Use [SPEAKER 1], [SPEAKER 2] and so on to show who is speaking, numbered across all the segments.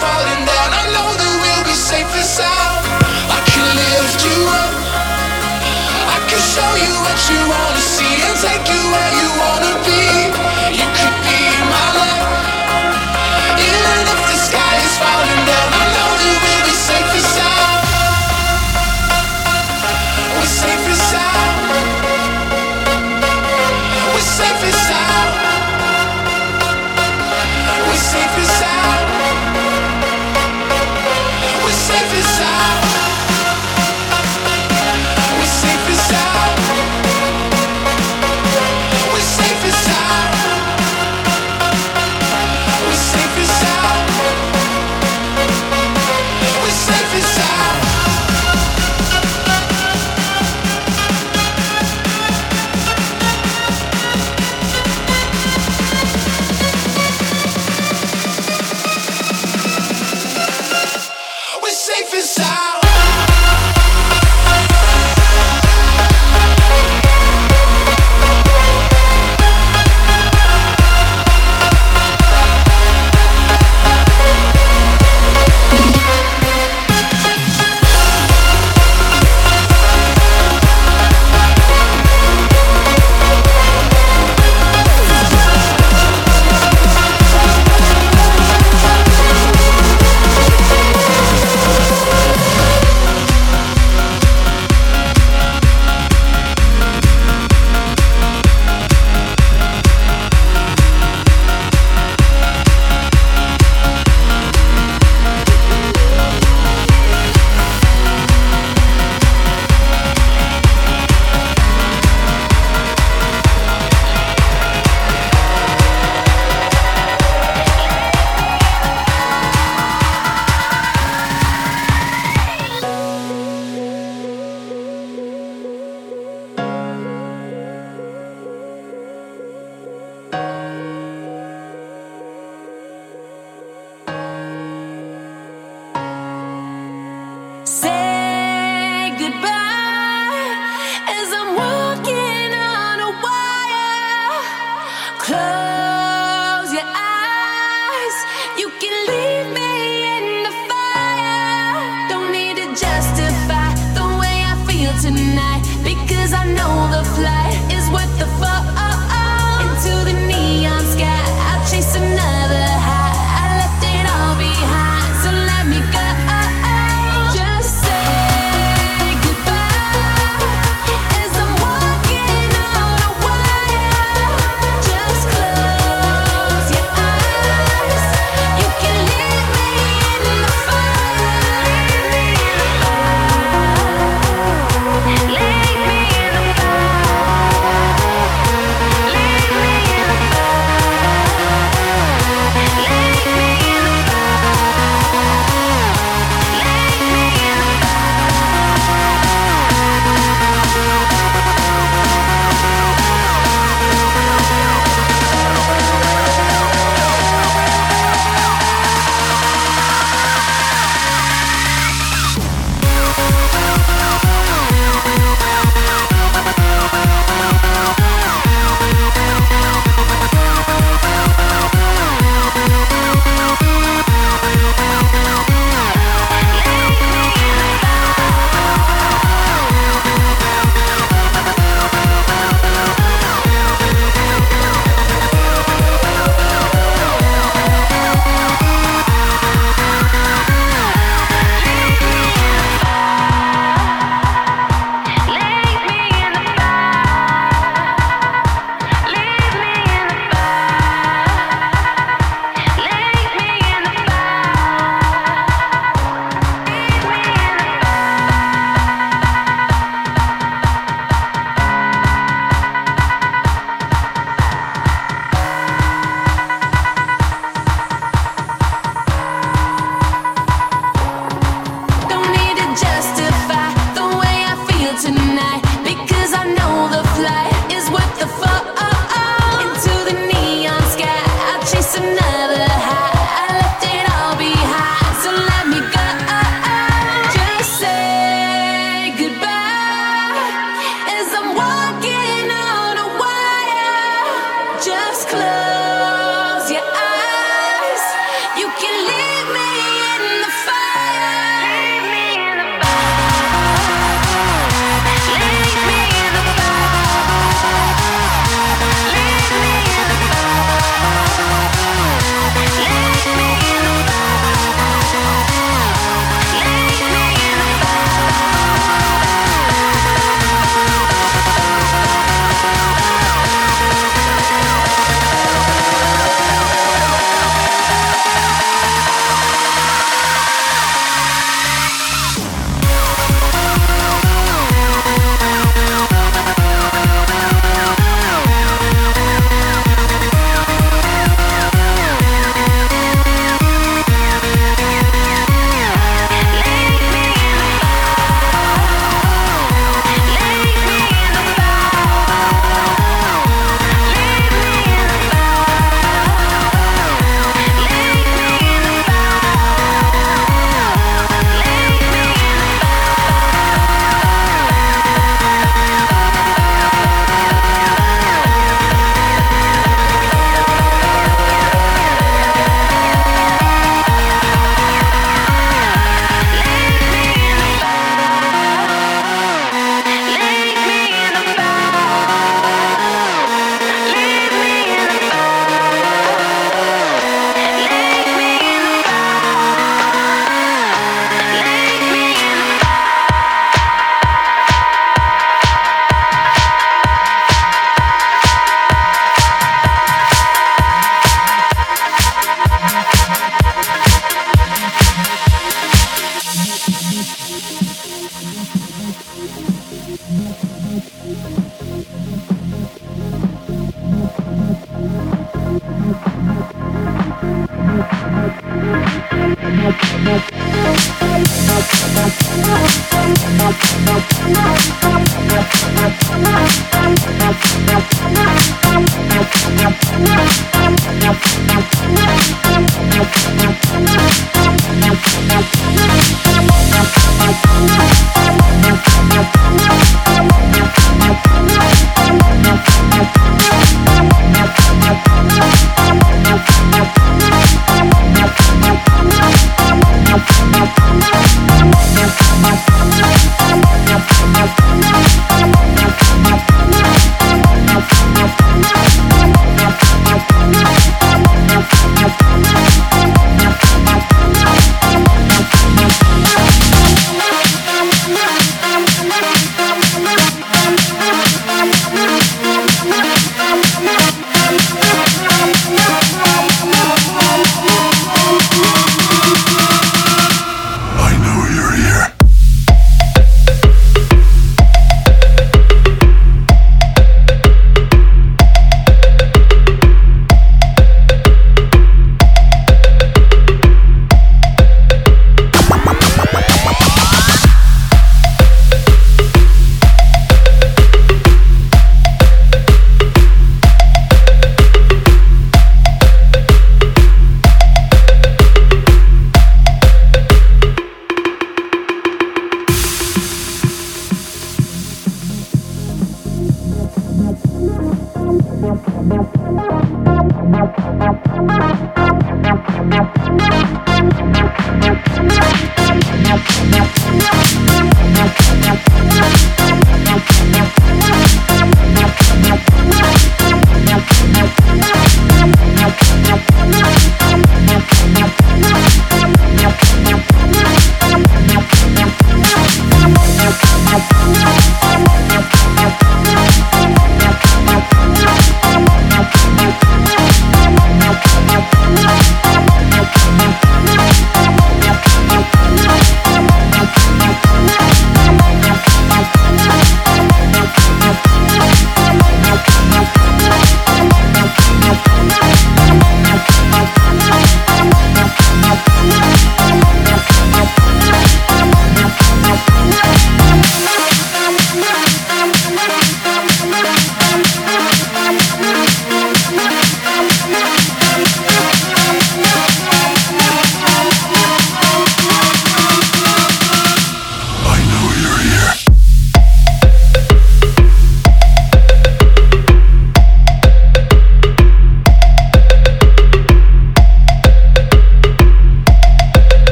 [SPEAKER 1] falling down. I know that we'll be safe and sound. I can lift you up. I can show you what you wanna see and take you where
[SPEAKER 2] you wanna be.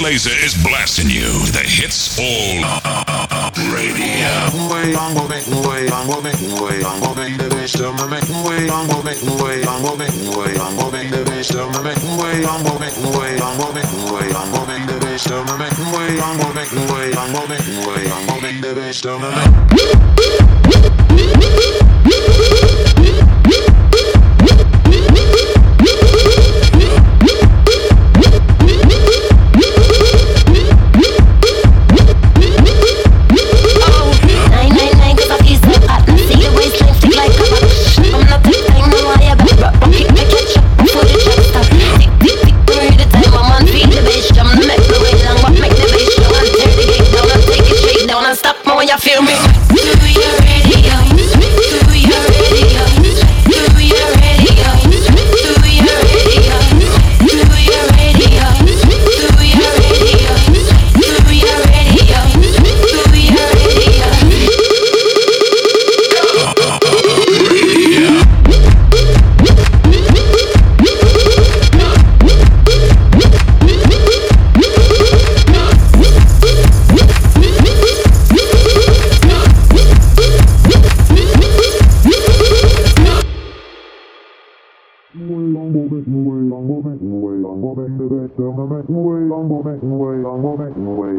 [SPEAKER 2] Way way on way the best of my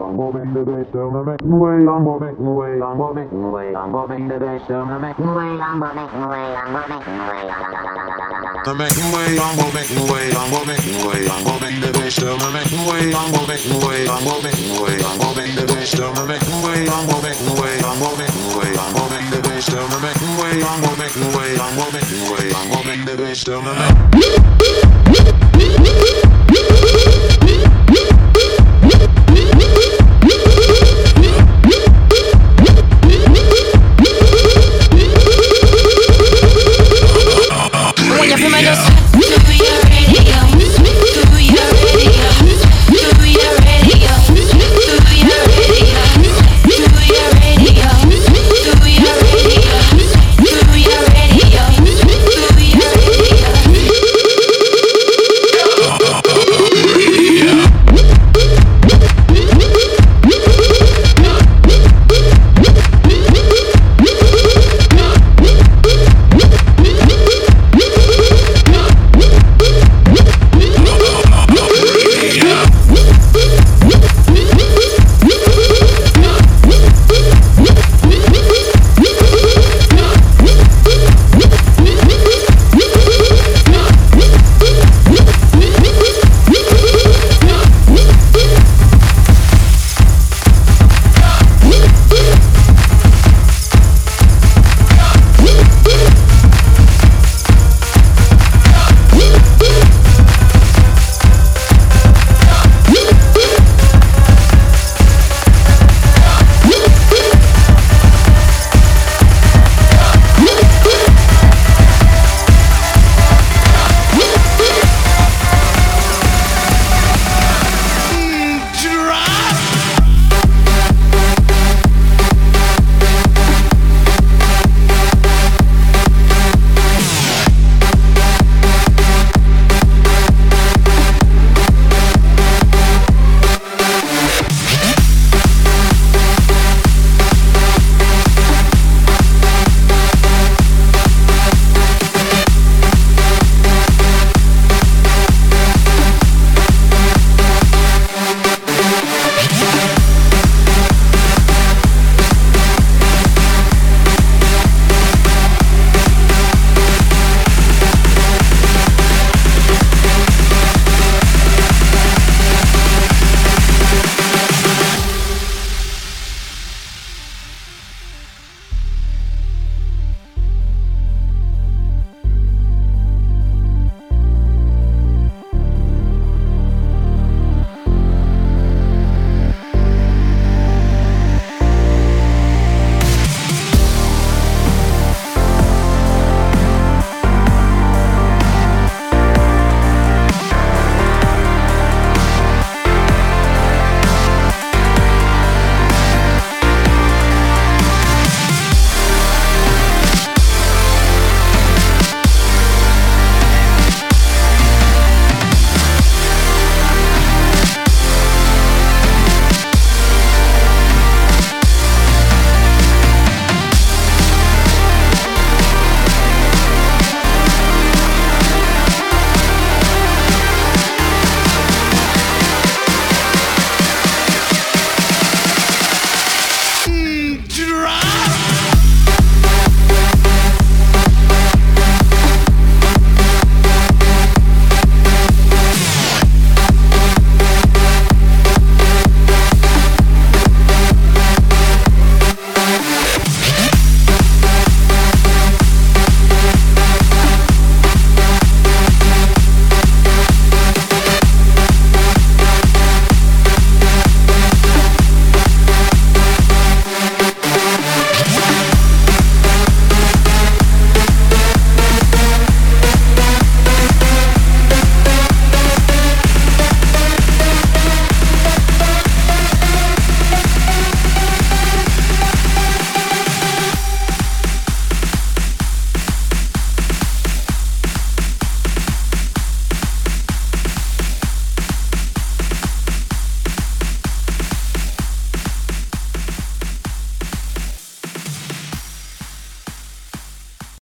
[SPEAKER 2] I'm moving making way, I'm making way, I'm making way, I'm moving the best. I'm making way, I'm making way, I'm moving away. I'm making way, I'm moving the best. I'm making way, I'm making way, I'm making way, I'm moving the best. I'm making way, I'm making way, I'm moving away, I'm moving the bass, I'm making way, I'm moving the best. I'm making yeah.